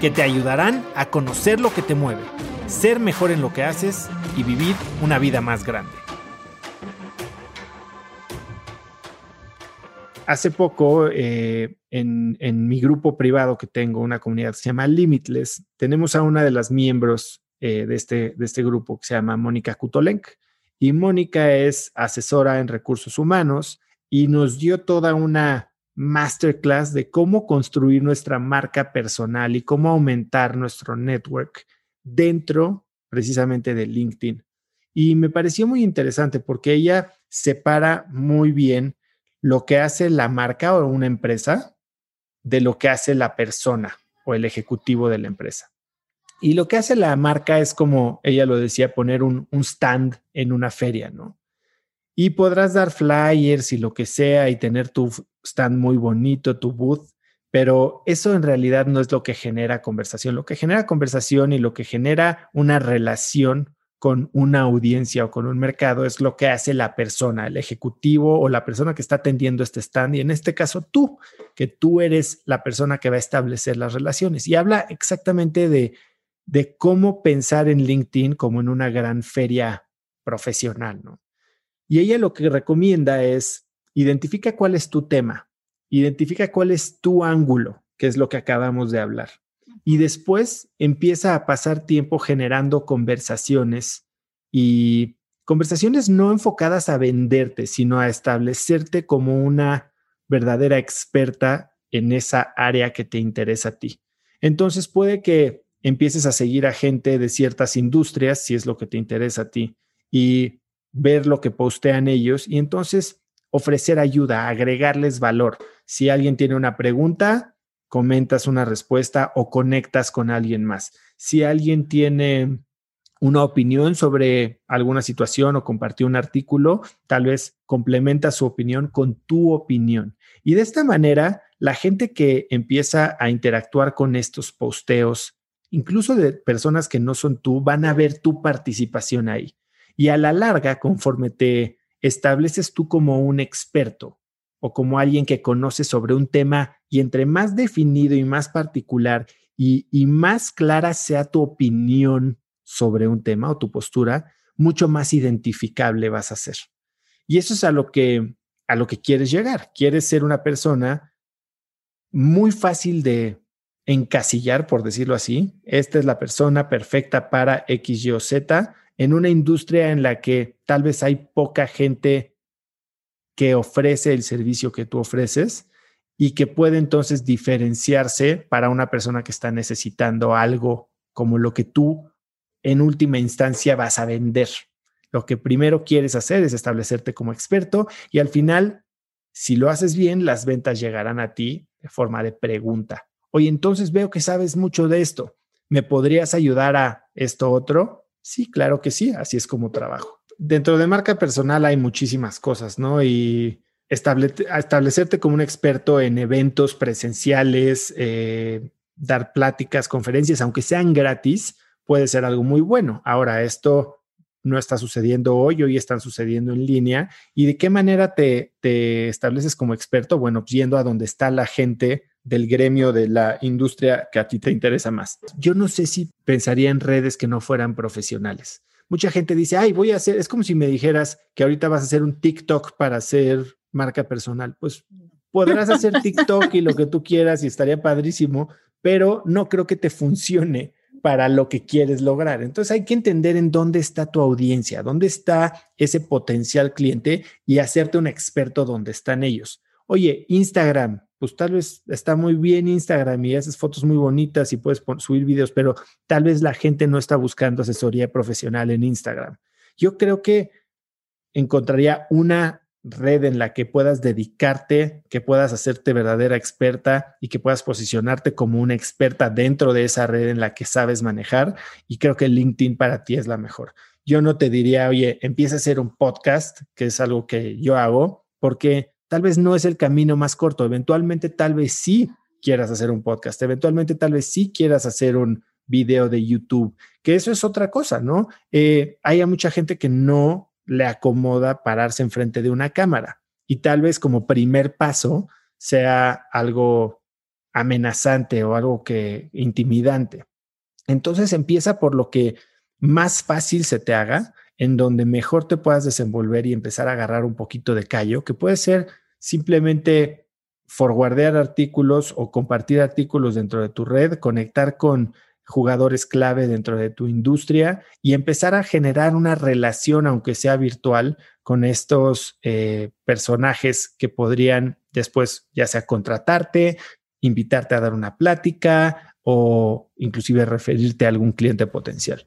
que te ayudarán a conocer lo que te mueve, ser mejor en lo que haces y vivir una vida más grande. Hace poco, eh, en, mi grupo privado que tengo, una comunidad que se llama Limitless, tenemos a una de las miembros eh, de, este, de este grupo que se llama Mónica Kutolenk. Y Mónica es asesora en recursos humanos y nos dio toda una masterclass de cómo construir nuestra marca personal y cómo aumentar nuestro network dentro precisamente de LinkedIn. Y me pareció muy interesante porque ella separa muy bien lo que hace la marca o una empresa de lo que hace la persona o el ejecutivo de la empresa. Y lo que hace la marca es como ella lo decía, poner un, un stand en una feria, ¿no? Y podrás dar flyers y lo que sea y tener tu stand muy bonito, tu booth, pero eso en realidad no es lo que genera conversación. Lo que genera conversación y lo que genera una relación con una audiencia o con un mercado es lo que hace la persona, el ejecutivo o la persona que está atendiendo este stand y en este caso tú, que tú eres la persona que va a establecer las relaciones. Y habla exactamente de, de cómo pensar en LinkedIn como en una gran feria profesional, ¿no? Y ella lo que recomienda es identifica cuál es tu tema, identifica cuál es tu ángulo, que es lo que acabamos de hablar. Y después empieza a pasar tiempo generando conversaciones y conversaciones no enfocadas a venderte, sino a establecerte como una verdadera experta en esa área que te interesa a ti. Entonces puede que empieces a seguir a gente de ciertas industrias, si es lo que te interesa a ti, y ver lo que postean ellos y entonces ofrecer ayuda, agregarles valor. Si alguien tiene una pregunta, comentas una respuesta o conectas con alguien más. Si alguien tiene una opinión sobre alguna situación o compartió un artículo, tal vez complementa su opinión con tu opinión. Y de esta manera, la gente que empieza a interactuar con estos posteos, incluso de personas que no son tú, van a ver tu participación ahí. Y a la larga, conforme te estableces tú como un experto o como alguien que conoce sobre un tema y entre más definido y más particular y, más clara sea tu opinión sobre un tema o tu postura, mucho más identificable vas a ser. Y eso es a lo que a lo que quieres llegar. Quieres ser una persona muy fácil de encasillar, por decirlo así. Esta es la persona perfecta para X, Y o Z en una industria en la que tal vez hay poca gente que ofrece el servicio que tú ofreces y que puede entonces diferenciarse para una persona que está necesitando algo como lo que tú en última instancia vas a vender. Lo que primero quieres hacer es establecerte como experto y al final, si lo haces bien, las ventas llegarán a ti de forma de pregunta. Oye, entonces veo que sabes mucho de esto. ¿Me podrías ayudar a esto otro? Sí, claro que sí, así es como trabajo. Dentro de marca personal hay muchísimas cosas, ¿no? Y establecerte como un experto en eventos presenciales, eh, dar pláticas, conferencias, aunque sean gratis, puede ser algo muy bueno. Ahora, esto no está sucediendo hoy, hoy están sucediendo en línea. ¿Y de qué manera te, te estableces como experto? Bueno, yendo a donde está la gente del gremio de la industria que a ti te interesa más. Yo no sé si pensaría en redes que no fueran profesionales. Mucha gente dice, ay, voy a hacer, es como si me dijeras que ahorita vas a hacer un TikTok para hacer marca personal. Pues podrás hacer TikTok y lo que tú quieras y estaría padrísimo, pero no creo que te funcione para lo que quieres lograr. Entonces hay que entender en dónde está tu audiencia, dónde está ese potencial cliente y hacerte un experto donde están ellos. Oye, Instagram, pues tal vez está muy bien Instagram y haces fotos muy bonitas y puedes subir videos, pero tal vez la gente no está buscando asesoría profesional en Instagram. Yo creo que encontraría una red en la que puedas dedicarte, que puedas hacerte verdadera experta y que puedas posicionarte como una experta dentro de esa red en la que sabes manejar. Y creo que LinkedIn para ti es la mejor. Yo no te diría, oye, empieza a hacer un podcast, que es algo que yo hago, porque tal vez no es el camino más corto. Eventualmente, tal vez sí quieras hacer un podcast. Eventualmente, tal vez sí quieras hacer un video de YouTube, que eso es otra cosa, ¿no? Eh, hay mucha gente que no le acomoda pararse enfrente de una cámara y tal vez como primer paso sea algo amenazante o algo que intimidante. Entonces empieza por lo que más fácil se te haga, en donde mejor te puedas desenvolver y empezar a agarrar un poquito de callo, que puede ser simplemente forwardear artículos o compartir artículos dentro de tu red, conectar con jugadores clave dentro de tu industria y empezar a generar una relación, aunque sea virtual, con estos eh, personajes que podrían después ya sea contratarte, invitarte a dar una plática o inclusive referirte a algún cliente potencial.